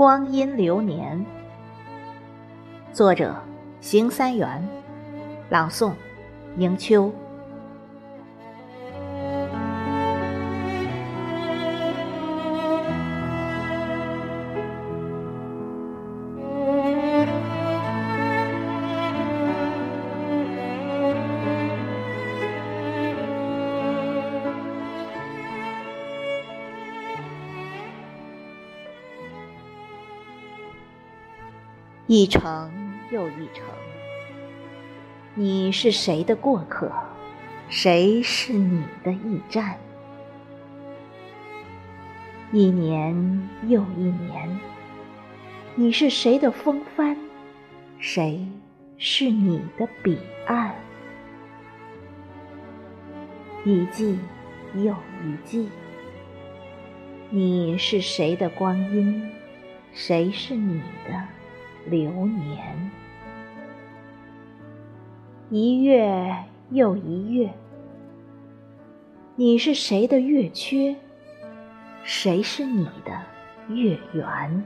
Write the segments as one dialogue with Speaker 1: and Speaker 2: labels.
Speaker 1: 光阴流年，作者：邢三元，朗诵：迎秋。一程又一程，你是谁的过客？谁是你的驿站？一年又一年，你是谁的风帆？谁是你的彼岸？一季又一季，你是谁的光阴？谁是你的？流年，一月又一月，你是谁的月缺？谁是你的月圆？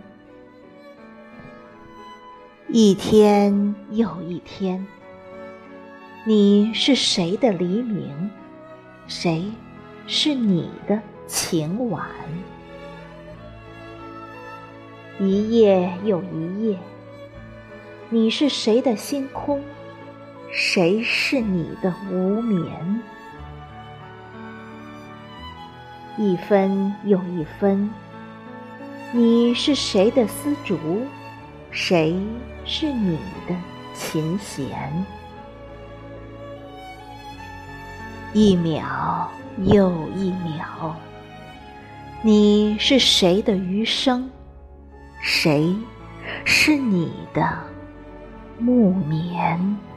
Speaker 1: 一天又一天，你是谁的黎明？谁是你的晴晚？一夜又一夜。你是谁的星空？谁是你的无眠？一分又一分，你是谁的丝竹？谁是你的琴弦？一秒又一秒，你是谁的余生？谁是你的？木棉。